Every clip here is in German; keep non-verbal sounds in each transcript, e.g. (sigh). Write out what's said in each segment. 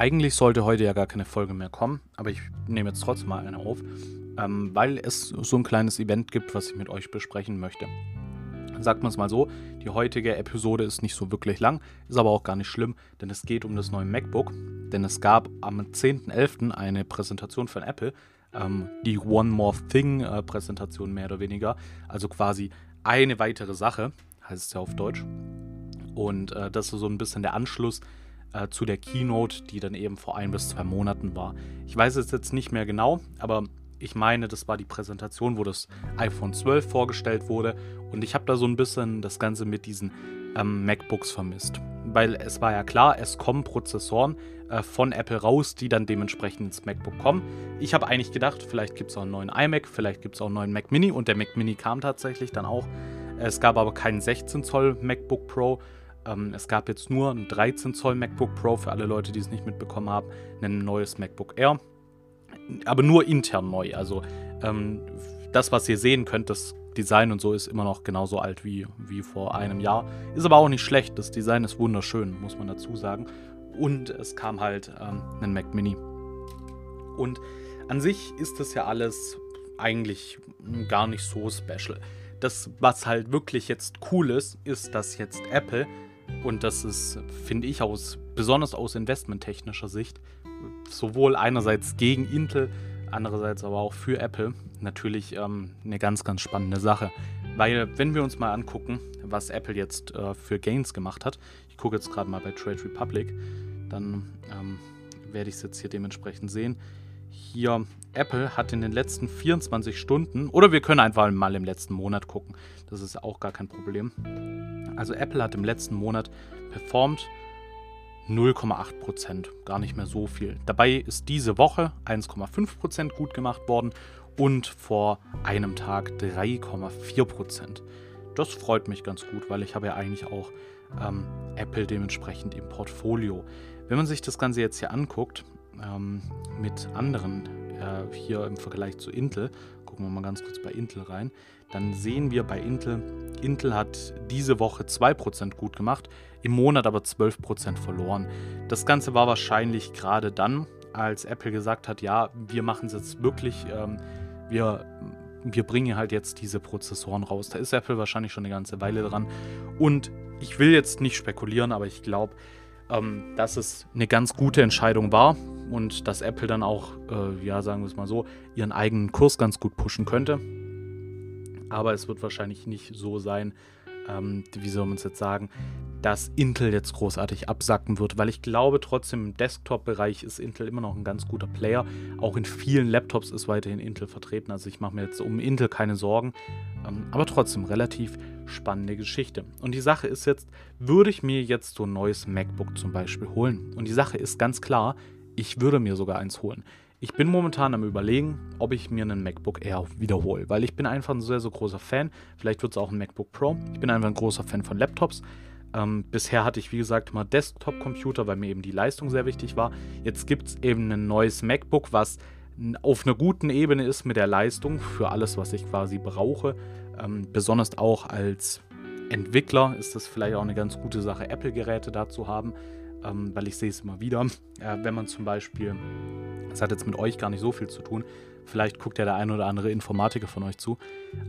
Eigentlich sollte heute ja gar keine Folge mehr kommen, aber ich nehme jetzt trotzdem mal eine auf, ähm, weil es so ein kleines Event gibt, was ich mit euch besprechen möchte. Sagt man es mal so, die heutige Episode ist nicht so wirklich lang, ist aber auch gar nicht schlimm, denn es geht um das neue MacBook. Denn es gab am 10.11. eine Präsentation von Apple, ähm, die One More Thing äh, Präsentation mehr oder weniger, also quasi eine weitere Sache, heißt es ja auf Deutsch. Und äh, das ist so ein bisschen der Anschluss äh, zu der Keynote, die dann eben vor ein bis zwei Monaten war. Ich weiß es jetzt nicht mehr genau, aber ich meine, das war die Präsentation, wo das iPhone 12 vorgestellt wurde. Und ich habe da so ein bisschen das Ganze mit diesen ähm, MacBooks vermisst. Weil es war ja klar, es kommen Prozessoren äh, von Apple raus, die dann dementsprechend ins MacBook kommen. Ich habe eigentlich gedacht, vielleicht gibt es auch einen neuen iMac, vielleicht gibt es auch einen neuen Mac Mini. Und der Mac Mini kam tatsächlich dann auch. Es gab aber keinen 16 Zoll MacBook Pro ähm, es gab jetzt nur ein 13 Zoll MacBook Pro für alle Leute, die es nicht mitbekommen haben, ein neues MacBook Air. Aber nur intern neu. Also ähm, das, was ihr sehen könnt, das Design und so ist immer noch genauso alt wie, wie vor einem Jahr. Ist aber auch nicht schlecht. Das Design ist wunderschön, muss man dazu sagen. Und es kam halt ähm, ein Mac Mini. Und an sich ist das ja alles eigentlich gar nicht so special. Das, was halt wirklich jetzt cool ist, ist, dass jetzt Apple und das ist, finde ich, aus, besonders aus investmenttechnischer Sicht, sowohl einerseits gegen Intel, andererseits aber auch für Apple natürlich ähm, eine ganz, ganz spannende Sache. Weil, wenn wir uns mal angucken, was Apple jetzt äh, für Gains gemacht hat, ich gucke jetzt gerade mal bei Trade Republic, dann ähm, werde ich es jetzt hier dementsprechend sehen. Hier, Apple hat in den letzten 24 Stunden, oder wir können einfach mal im letzten Monat gucken, das ist auch gar kein Problem. Also Apple hat im letzten Monat performt 0,8%, gar nicht mehr so viel. Dabei ist diese Woche 1,5% gut gemacht worden und vor einem Tag 3,4%. Das freut mich ganz gut, weil ich habe ja eigentlich auch ähm, Apple dementsprechend im Portfolio. Wenn man sich das Ganze jetzt hier anguckt, ähm, mit anderen äh, hier im Vergleich zu Intel, gucken wir mal ganz kurz bei Intel rein, dann sehen wir bei Intel, Intel hat diese Woche 2% gut gemacht, im Monat aber 12% verloren. Das Ganze war wahrscheinlich gerade dann, als Apple gesagt hat, ja, wir machen es jetzt wirklich, ähm, wir, wir bringen halt jetzt diese Prozessoren raus. Da ist Apple wahrscheinlich schon eine ganze Weile dran. Und ich will jetzt nicht spekulieren, aber ich glaube, ähm, dass es eine ganz gute Entscheidung war und dass Apple dann auch, äh, ja, sagen wir es mal so, ihren eigenen Kurs ganz gut pushen könnte. Aber es wird wahrscheinlich nicht so sein, ähm, wie soll man es jetzt sagen, dass Intel jetzt großartig absacken wird, weil ich glaube trotzdem im Desktop-Bereich ist Intel immer noch ein ganz guter Player. Auch in vielen Laptops ist weiterhin Intel vertreten, also ich mache mir jetzt um Intel keine Sorgen. Ähm, aber trotzdem relativ spannende Geschichte. Und die Sache ist jetzt, würde ich mir jetzt so ein neues MacBook zum Beispiel holen? Und die Sache ist ganz klar, ich würde mir sogar eins holen. Ich bin momentan am überlegen, ob ich mir einen MacBook Air wiederhole, weil ich bin einfach ein sehr, sehr großer Fan. Vielleicht wird es auch ein MacBook Pro. Ich bin einfach ein großer Fan von Laptops. Ähm, bisher hatte ich, wie gesagt, mal Desktop-Computer, weil mir eben die Leistung sehr wichtig war. Jetzt gibt es eben ein neues MacBook, was auf einer guten Ebene ist mit der Leistung für alles, was ich quasi brauche. Ähm, besonders auch als Entwickler ist das vielleicht auch eine ganz gute Sache, Apple-Geräte da zu haben, ähm, weil ich sehe es immer wieder. Äh, wenn man zum Beispiel, das hat jetzt mit euch gar nicht so viel zu tun, vielleicht guckt ja der ein oder andere Informatiker von euch zu,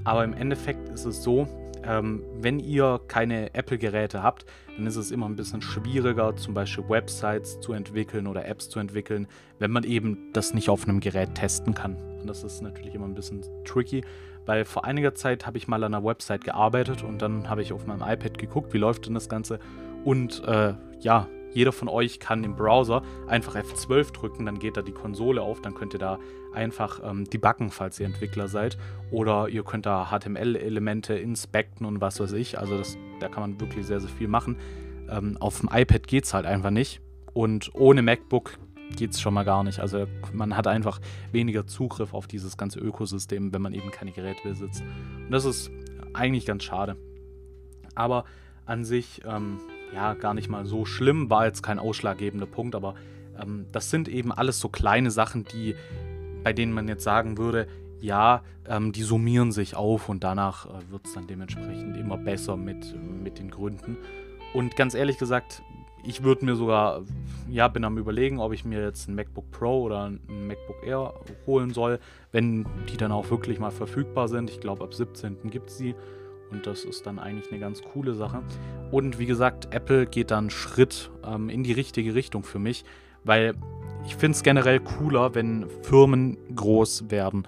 aber im Endeffekt ist es so, ähm, wenn ihr keine Apple-Geräte habt, dann ist es immer ein bisschen schwieriger, zum Beispiel Websites zu entwickeln oder Apps zu entwickeln, wenn man eben das nicht auf einem Gerät testen kann. Und das ist natürlich immer ein bisschen tricky, weil vor einiger Zeit habe ich mal an einer Website gearbeitet und dann habe ich auf meinem iPad geguckt, wie läuft denn das Ganze. Und äh, ja, jeder von euch kann im Browser einfach F12 drücken, dann geht da die Konsole auf, dann könnt ihr da einfach ähm, debuggen, falls ihr Entwickler seid. Oder ihr könnt da HTML-Elemente inspekten und was weiß ich. Also das, da kann man wirklich sehr, sehr viel machen. Ähm, auf dem iPad geht es halt einfach nicht. Und ohne MacBook geht es schon mal gar nicht. Also man hat einfach weniger Zugriff auf dieses ganze Ökosystem, wenn man eben keine Geräte besitzt. Und das ist eigentlich ganz schade. Aber an sich, ähm, ja, gar nicht mal so schlimm, war jetzt kein ausschlaggebender Punkt, aber ähm, das sind eben alles so kleine Sachen, die, bei denen man jetzt sagen würde, ja, ähm, die summieren sich auf und danach äh, wird es dann dementsprechend immer besser mit, mit den Gründen. Und ganz ehrlich gesagt, ich würde mir sogar, ja, bin am überlegen, ob ich mir jetzt ein MacBook Pro oder ein MacBook Air holen soll, wenn die dann auch wirklich mal verfügbar sind. Ich glaube, ab 17. gibt es sie. Und das ist dann eigentlich eine ganz coole Sache. Und wie gesagt, Apple geht dann Schritt ähm, in die richtige Richtung für mich, weil ich finde es generell cooler, wenn Firmen groß werden.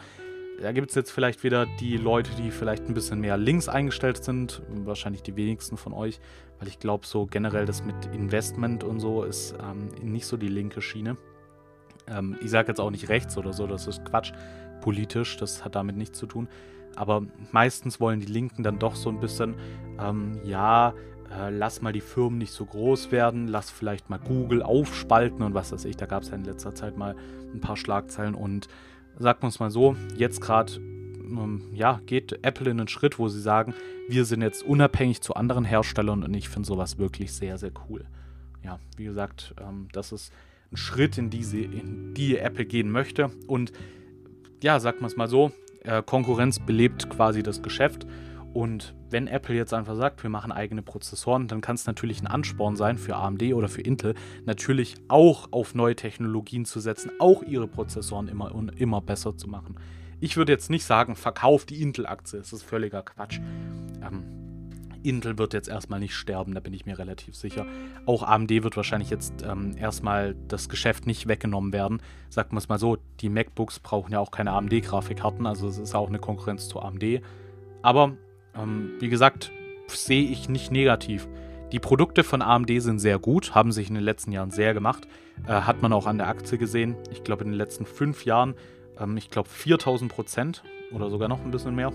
Da gibt es jetzt vielleicht wieder die Leute, die vielleicht ein bisschen mehr links eingestellt sind, wahrscheinlich die wenigsten von euch, weil ich glaube, so generell das mit Investment und so ist ähm, nicht so die linke Schiene. Ähm, ich sage jetzt auch nicht rechts oder so, das ist Quatsch politisch, das hat damit nichts zu tun. Aber meistens wollen die Linken dann doch so ein bisschen, ähm, ja, äh, lass mal die Firmen nicht so groß werden, lass vielleicht mal Google aufspalten und was weiß ich. Da gab es ja in letzter Zeit mal ein paar Schlagzeilen und sagen wir es mal so, jetzt gerade ähm, ja, geht Apple in einen Schritt, wo sie sagen, wir sind jetzt unabhängig zu anderen Herstellern und ich finde sowas wirklich sehr, sehr cool. Ja, wie gesagt, ähm, das ist ein Schritt, in die, sie, in die Apple gehen möchte und ja, sagt man es mal so, Konkurrenz belebt quasi das Geschäft. Und wenn Apple jetzt einfach sagt, wir machen eigene Prozessoren, dann kann es natürlich ein Ansporn sein für AMD oder für Intel, natürlich auch auf neue Technologien zu setzen, auch ihre Prozessoren immer und immer besser zu machen. Ich würde jetzt nicht sagen, verkauft die Intel-Aktie, das ist völliger Quatsch. Ähm, Intel wird jetzt erstmal nicht sterben, da bin ich mir relativ sicher. Auch AMD wird wahrscheinlich jetzt ähm, erstmal das Geschäft nicht weggenommen werden. Sagen wir es mal so, die MacBooks brauchen ja auch keine AMD-Grafikkarten, also es ist auch eine Konkurrenz zu AMD. Aber ähm, wie gesagt, sehe ich nicht negativ. Die Produkte von AMD sind sehr gut, haben sich in den letzten Jahren sehr gemacht. Äh, hat man auch an der Aktie gesehen. Ich glaube, in den letzten fünf Jahren, ähm, ich glaube, 4000 Prozent oder sogar noch ein bisschen mehr.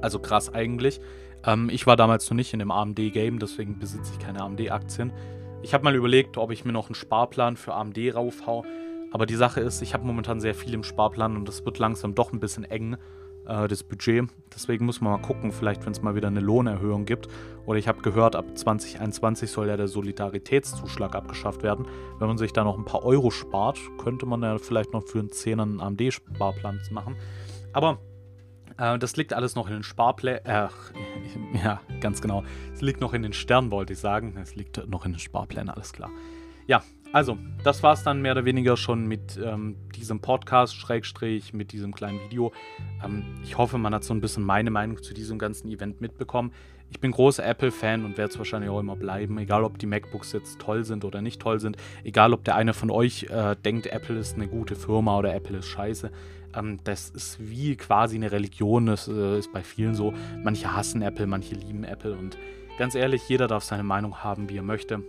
Also krass eigentlich. Ähm, ich war damals noch nicht in dem AMD-Game, deswegen besitze ich keine AMD-Aktien. Ich habe mal überlegt, ob ich mir noch einen Sparplan für AMD raufhau. Aber die Sache ist, ich habe momentan sehr viel im Sparplan und das wird langsam doch ein bisschen eng, äh, das Budget. Deswegen muss man mal gucken, vielleicht wenn es mal wieder eine Lohnerhöhung gibt. Oder ich habe gehört, ab 2021 soll ja der Solidaritätszuschlag abgeschafft werden. Wenn man sich da noch ein paar Euro spart, könnte man ja vielleicht noch für einen Zehner einen AMD-Sparplan machen. Aber äh, das liegt alles noch in den Sparplänen. Äh, (laughs) ja, ganz genau. Es liegt noch in den Sternen, wollte ich sagen. Es liegt noch in den Sparplänen, alles klar. Ja, also, das war es dann mehr oder weniger schon mit ähm, diesem Podcast, Schrägstrich, mit diesem kleinen Video. Ähm, ich hoffe, man hat so ein bisschen meine Meinung zu diesem ganzen Event mitbekommen. Ich bin großer Apple-Fan und werde es wahrscheinlich auch immer bleiben, egal ob die MacBooks jetzt toll sind oder nicht toll sind, egal ob der eine von euch äh, denkt, Apple ist eine gute Firma oder Apple ist scheiße. Ähm, das ist wie quasi eine Religion, das äh, ist bei vielen so. Manche hassen Apple, manche lieben Apple und ganz ehrlich, jeder darf seine Meinung haben, wie er möchte.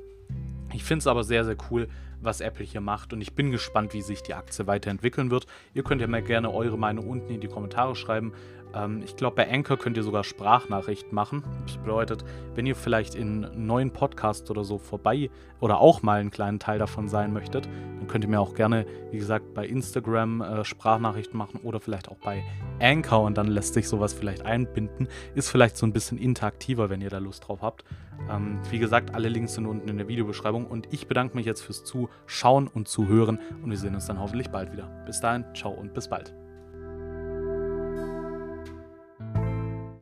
Ich finde es aber sehr, sehr cool, was Apple hier macht und ich bin gespannt, wie sich die Aktie weiterentwickeln wird. Ihr könnt ja mal gerne eure Meinung unten in die Kommentare schreiben. Ähm, ich glaube, bei Anchor könnt ihr sogar Sprachnachrichten machen. Das bedeutet, wenn ihr vielleicht in neuen Podcasts oder so vorbei oder auch mal einen kleinen Teil davon sein möchtet, dann könnt ihr mir auch gerne, wie gesagt, bei Instagram äh, Sprachnachrichten machen oder vielleicht auch bei Anchor und dann lässt sich sowas vielleicht einbinden. Ist vielleicht so ein bisschen interaktiver, wenn ihr da Lust drauf habt. Ähm, wie gesagt, alle Links sind unten in der Videobeschreibung und ich bedanke mich jetzt fürs Zuschauen und Zuhören und wir sehen uns dann hoffentlich bald wieder. Bis dahin, ciao und bis bald.